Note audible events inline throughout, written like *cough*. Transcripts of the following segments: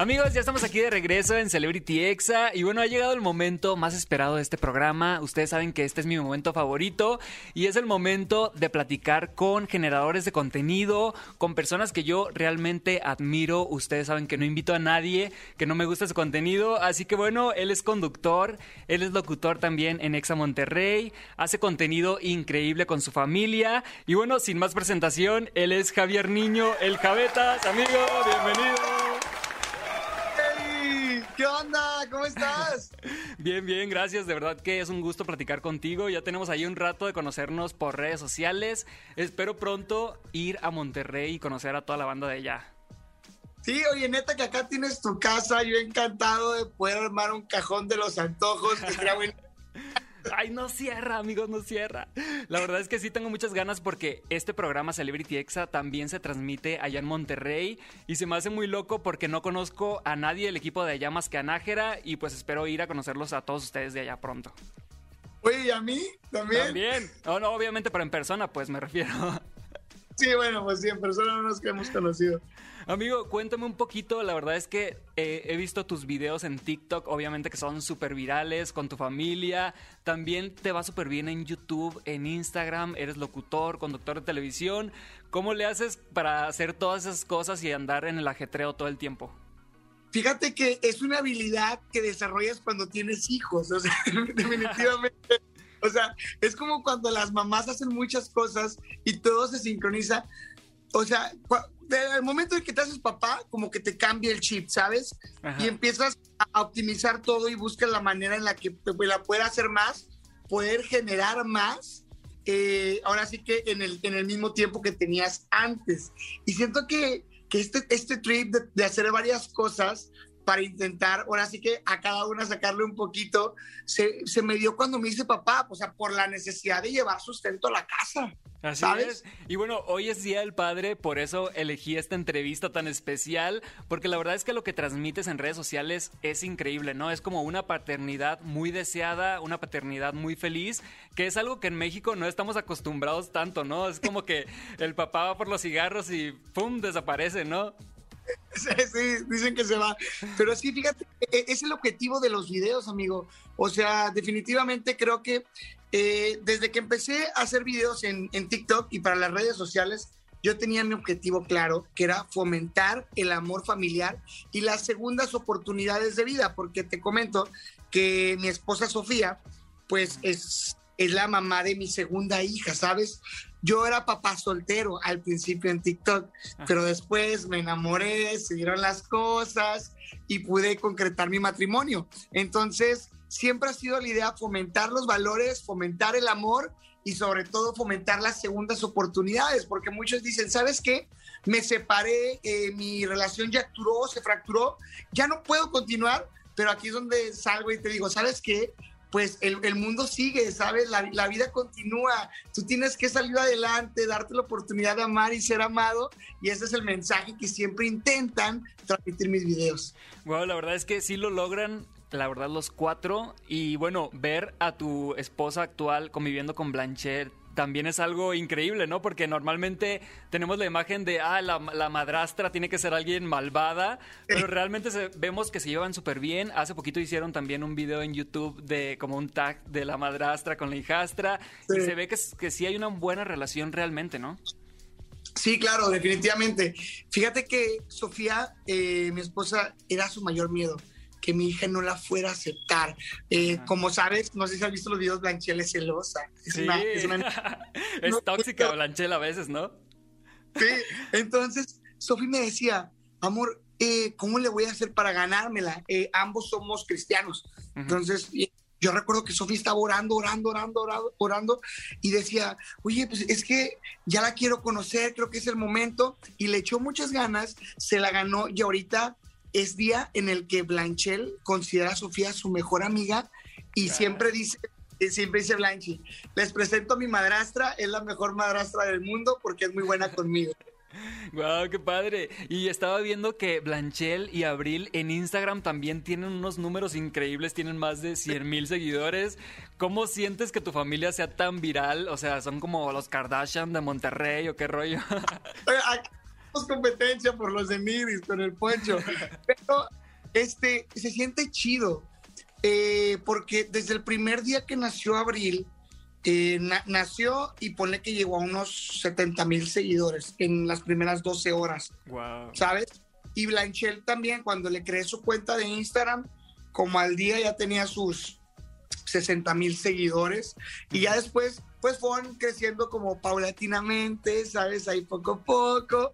Amigos, ya estamos aquí de regreso en Celebrity Exa y bueno, ha llegado el momento más esperado de este programa. Ustedes saben que este es mi momento favorito y es el momento de platicar con generadores de contenido, con personas que yo realmente admiro. Ustedes saben que no invito a nadie que no me guste su contenido, así que bueno, él es conductor, él es locutor también en Exa Monterrey, hace contenido increíble con su familia y bueno, sin más presentación, él es Javier Niño, el Javetas, amigo, bienvenido. Estás? *laughs* Bien, bien, gracias. De verdad que es un gusto platicar contigo. Ya tenemos ahí un rato de conocernos por redes sociales. Espero pronto ir a Monterrey y conocer a toda la banda de allá. Sí, oye, neta que acá tienes tu casa. Yo encantado de poder armar un cajón de los antojos. Que sería *laughs* Ay, no cierra, amigos, no cierra. La verdad es que sí tengo muchas ganas porque este programa Celebrity Exa también se transmite allá en Monterrey y se me hace muy loco porque no conozco a nadie del equipo de allá más que a Nájera y pues espero ir a conocerlos a todos ustedes de allá pronto. Oye, ¿y a mí también? También. No, no, obviamente, pero en persona, pues me refiero. Sí, bueno, pues sí, en persona no nos hemos conocido. Amigo, cuéntame un poquito. La verdad es que eh, he visto tus videos en TikTok, obviamente que son súper virales con tu familia. También te va súper bien en YouTube, en Instagram. Eres locutor, conductor de televisión. ¿Cómo le haces para hacer todas esas cosas y andar en el ajetreo todo el tiempo? Fíjate que es una habilidad que desarrollas cuando tienes hijos. O sea, *laughs* definitivamente. O sea, es como cuando las mamás hacen muchas cosas y todo se sincroniza. O sea, el momento en que te haces papá, como que te cambia el chip, ¿sabes? Y empiezas a optimizar todo y buscas la manera en la que la pueda hacer más, poder generar más, eh, ahora sí que en el, en el mismo tiempo que tenías antes. Y siento que, que este, este trip de, de hacer varias cosas para intentar, ahora sí que a cada una sacarle un poquito, se, se me dio cuando me hice papá, o sea, por la necesidad de llevar sustento a la casa. Así ¿sabes? Y bueno, hoy es Día del Padre, por eso elegí esta entrevista tan especial, porque la verdad es que lo que transmites en redes sociales es increíble, ¿no? Es como una paternidad muy deseada, una paternidad muy feliz, que es algo que en México no estamos acostumbrados tanto, ¿no? Es como que el papá va por los cigarros y ¡pum! desaparece, ¿no? *laughs* Sí, dicen que se va. Pero sí, fíjate, e-, es el objetivo de los videos, amigo. O sea, definitivamente creo que eh, desde que empecé a hacer videos en TikTok y para las redes sociales, yo tenía mi objetivo claro, que era fomentar el amor familiar y las segundas oportunidades de vida, porque te comento que mi esposa Sofía, pues es, es la mamá de mi segunda hija, ¿sabes? Yo era papá soltero al principio en TikTok, pero después me enamoré, se dieron las cosas y pude concretar mi matrimonio. Entonces, siempre ha sido la idea fomentar los valores, fomentar el amor y sobre todo fomentar las segundas oportunidades, porque muchos dicen, ¿sabes qué? Me separé, eh, mi relación ya duró, se fracturó, ya no puedo continuar, pero aquí es donde salgo y te digo, ¿sabes qué? Pues el, mundo sigue, ¿sabes? La, vida continúa. Tú tienes que salir adelante, darte la oportunidad de amar y ser amado. Y ese es el mensaje que siempre intentan transmitir mis videos. Bueno, la verdad es que sí lo logran. La verdad, los cuatro. Y bueno, ver a tu esposa actual conviviendo con Blanchett también es algo increíble, ¿no? Porque normalmente tenemos la imagen de, ah, la, madrastra tiene que ser alguien malvada, pero realmente vemos que se llevan súper bien. Hace poquito hicieron también un video en YouTube de como un tag de la madrastra con la hijastra y se ve que, que sí hay una buena relación realmente, ¿no? Sí, claro, definitivamente. Fíjate que Sofía, eh, mi esposa, era su mayor miedo que mi hija no la fuera a aceptar. Eh, como sabes, no sé si has visto los videos, Blanchel es celosa. Es, sí. es, *laughs* tóxica Blanchel a veces, ¿no? Sí, entonces Sofi me decía, amor, eh, ¿cómo le voy a hacer para ganármela? Eh, ambos somos cristianos. Entonces, yo recuerdo que Sofía estaba orando, orando, orando, orando, orando, y decía, oye, pues es que ya la quiero conocer, creo que es el momento, y le echó muchas ganas, se la ganó, y ahorita es día en el que Blanchel considera a Sofía su mejor amiga y siempre dice, siempre dice Blanchi, les presento a mi madrastra, es la mejor madrastra del mundo porque es muy buena *laughs* conmigo. Wow, qué padre. Y estaba viendo que Blanchel y Abril en Instagram también tienen unos números increíbles, tienen más de 100 mil seguidores. ¿Cómo sientes que tu familia sea tan viral? O sea, son como los Kardashian de Monterrey o qué rollo. Tenemos competencia por los de Miris con el Poncho. *laughs* Pero este, se siente chido. eh, porque desde el primer día que nació Abril, eh, na- nació y pone que llegó a unos 70 mil seguidores en las primeras 12 horas. Wow. ¿sabes? Y Blanchel también, cuando le creé su cuenta de Instagram, como al día ya tenía sus 60 mil seguidores. Y ya después, pues fueron creciendo como paulatinamente, ¿sabes? Ahí poco a poco.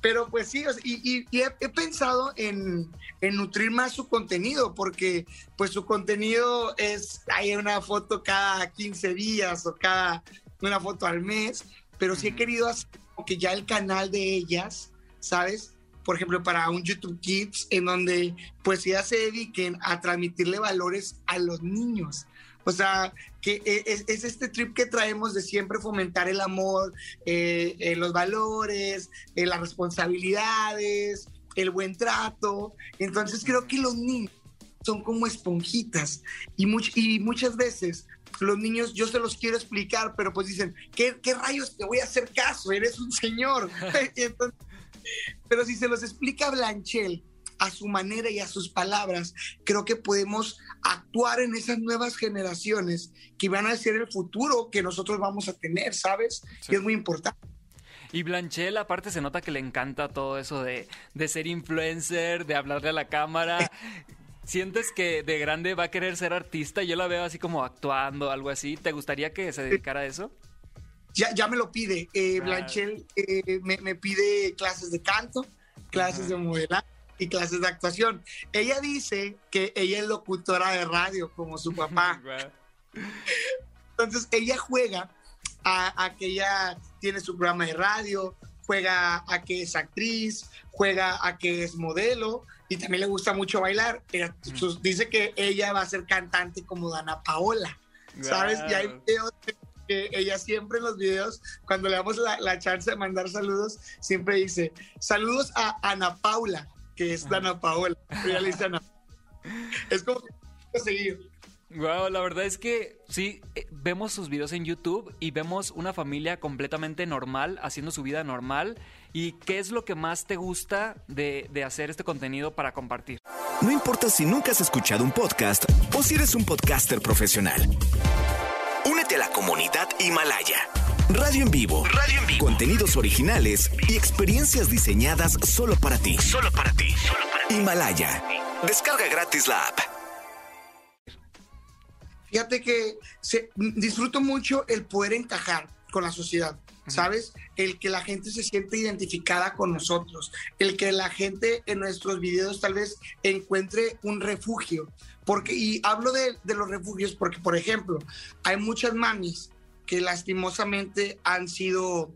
Pero pues sí, y, y- y he, he pensado en, en nutrir más su contenido, porque pues su contenido es, hay una foto cada 15 días o cada una foto al mes, pero sí he querido hacer como que ya el canal de ellas, ¿sabes? Por ejemplo, para un YouTube Kids, en donde pues ellas se dediquen a transmitirle valores a los niños. O sea, que e- es, es este trip que traemos de siempre fomentar el amor, eh, eh, los valores, eh, las responsabilidades, el buen trato. Entonces creo que los niños son como esponjitas y, much- y muchas veces los niños yo se los quiero explicar, pero pues dicen, ¿qué, qué rayos te voy a hacer caso? Eres un señor. *laughs* Pero si se los explica Blanchel a su manera y a sus palabras, creo que podemos actuar en esas nuevas generaciones que van a ser el futuro que nosotros vamos a tener, ¿sabes? Sí. Y es muy importante. Y Blanchel, aparte, se nota que le encanta todo eso de, de ser influencer, de hablarle a la cámara. *laughs* ¿Sientes que de grande va a querer ser artista? Yo la veo así como actuando, algo así. ¿Te gustaría que se dedicara a eso? Ya, ya me lo pide. Eh. Blanchel eh, me, me pide clases de canto, clases Ajá. de modelaje y clases de actuación. Ella dice que ella es locutora de radio, como su *laughs* papá. Entonces ella juega a, a que ella tiene su programa de radio, juega a que es actriz, juega a que es modelo y también le gusta mucho bailar. Ella, Mm. sus- dice que ella va a ser cantante como Dana Paola, ¿sabes? Y hay videos de que ella siempre en los videos, cuando le damos la, la chance de mandar saludos, siempre dice, saludos a Ana Paula, que es. Dana Paola. Pero ella le dice Ana. *laughs* Es como que seguido. Wow, la verdad es que sí, eh, vemos sus videos en YouTube y vemos una familia completamente normal, haciendo su vida normal. ¿Y qué es lo que más te gusta de, de hacer este contenido para compartir? No importa si nunca has escuchado un podcast o si eres un podcaster profesional. Únete a la comunidad Himalaya. Radio en vivo. Radio en vivo. Contenidos originales y experiencias diseñadas solo para ti. Solo para ti. Solo para ti. Himalaya. Descarga gratis la app. Fíjate que se- disfruto mucho el poder encajar con la sociedad, ¿sabes? El que la gente se siente identificada con nosotros, el que la gente en nuestros videos tal vez encuentre un refugio. Porque, y hablo de, de los refugios porque, por ejemplo, hay muchas mamis que lastimosamente han sido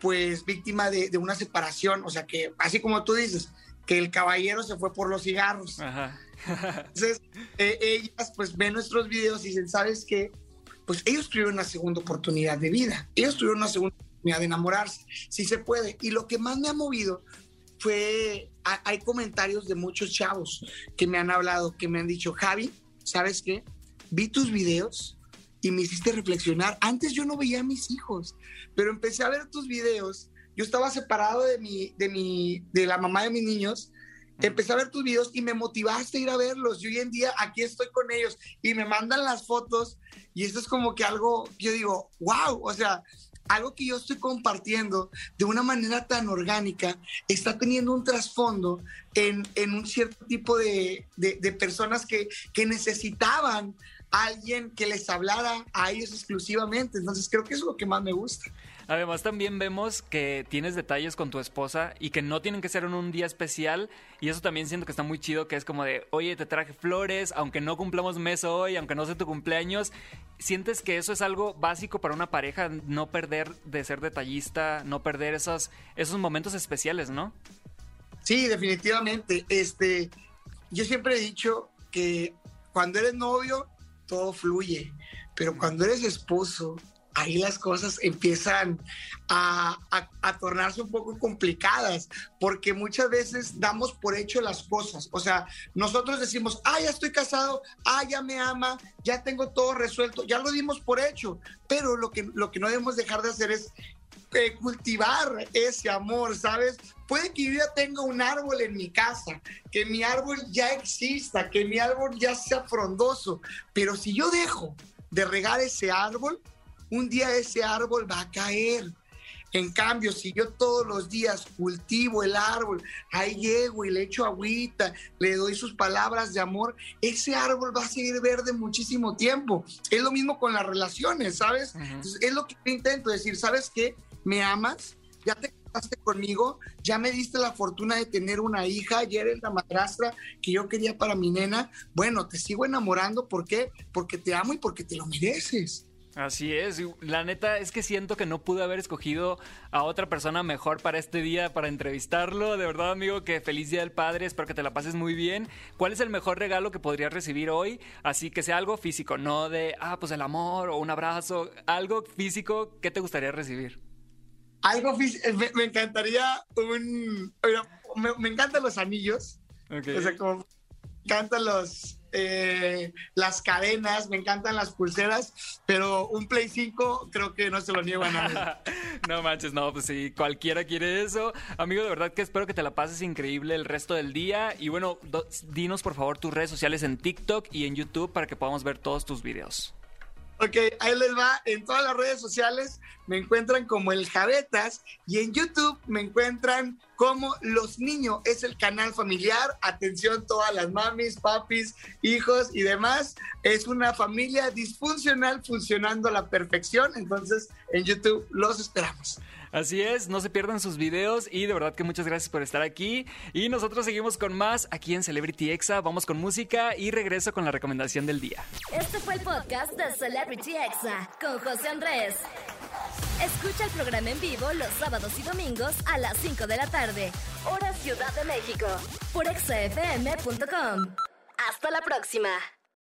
pues víctima de, de una separación, o sea que así como tú dices, que el caballero se fue por los cigarros. Ajá. *laughs* Entonces, eh, ellas pues ven nuestros videos y dicen, ¿sabes qué? Pues ellos tuvieron una segunda oportunidad de vida, ellos tuvieron una segunda oportunidad de enamorarse, sí se puede. Y lo que más me ha movido fue, ha- hay comentarios de muchos chavos que me han hablado, que me han dicho, Javi, ¿sabes qué? Vi tus videos y me hiciste reflexionar. Antes yo no veía a mis hijos, pero empecé a ver tus videos. Yo estaba separado de mi, de mi, de la mamá de mis niños empecé a ver tus videos y me motivaste a ir a verlos. Y hoy en día aquí estoy con ellos y me mandan las fotos y esto es como que algo, yo digo, wow, o sea, algo que yo estoy compartiendo de una manera tan orgánica está teniendo un trasfondo en, en un cierto tipo de, de- de personas que, que necesitaban alguien que les hablara a ellos exclusivamente. Entonces creo que eso es lo que más me gusta. Además también vemos que tienes detalles con tu esposa y que no tienen que ser en un día especial y eso también siento que está muy chido, que es como de, oye, te traje flores, aunque no cumplamos mes hoy, aunque no sea tu cumpleaños, ¿sientes que eso es algo básico para una pareja, no perder de ser detallista, no perder esos, esos momentos especiales, ¿no? Sí, definitivamente. Este, yo siempre he dicho que cuando eres novio, todo fluye, pero cuando eres esposo, ahí las cosas empiezan a, tornarse un poco complicadas, porque muchas veces damos por hecho las cosas. O sea, nosotros decimos, ah, ya estoy casado, ah, ya me ama, ya tengo todo resuelto, ya lo dimos por hecho, pero lo que, lo que no debemos dejar de hacer es eh, cultivar ese amor, ¿sabes? Puede que yo ya tenga un árbol en mi casa, que mi árbol ya exista, que mi árbol ya sea frondoso, pero si yo dejo de regar ese árbol, un día ese árbol va a caer. En cambio, si yo todos los días cultivo el árbol, ahí llego y le echo agüita, le doy sus palabras de amor, ese árbol va a seguir verde muchísimo tiempo. Es lo mismo con las relaciones, ¿sabes? es lo que yo intento decir, ¿sabes qué? ¿Me amas? ¿Ya te casaste conmigo? ¿Ya me diste la fortuna de tener una hija? ¿Ya eres la madrastra que yo quería para mi nena? Bueno, te sigo enamorando, ¿por qué? Porque te amo y porque te lo mereces. Así es, la neta es que siento que no pude haber escogido a otra persona mejor para este día, para entrevistarlo. De verdad, amigo, que feliz día del padre, espero que te la pases muy bien. ¿Cuál es el mejor regalo que podrías recibir hoy? Así que sea algo físico, no de, ah, pues el amor o un abrazo, algo físico, ¿qué te gustaría recibir? Algo eh, me, encantaría un, me, encantan los anillos. O sea, como me encantan los, eh, las cadenas, me encantan las pulseras, pero un Play 5 creo que no se lo niego a nadie. *laughs* no manches, no, pues sí, cualquiera quiere eso. Amigo, de verdad que espero que te la pases increíble el resto del día. Y bueno, dinos por favor tus redes sociales en TikTok y en YouTube para que podamos ver todos tus videos. Ok, ahí les va. En todas las redes sociales me encuentran como el Javetas y en YouTube me encuentran como Los Niños. Es el canal familiar. Atención todas las mamis, papis, hijos y demás. Es una familia disfuncional funcionando a la perfección. Entonces en YouTube los esperamos. Así es, no se pierdan sus videos y de verdad que muchas gracias por estar aquí. Y nosotros seguimos con más aquí en Celebrity Exa. Vamos con música y regreso con la recomendación del día. Este fue el podcast de Celebrity Exa con José Andrés. Escucha el programa en vivo los sábados y domingos a las 5 de la tarde, hora Ciudad de México, por exafm.com. Hasta la próxima.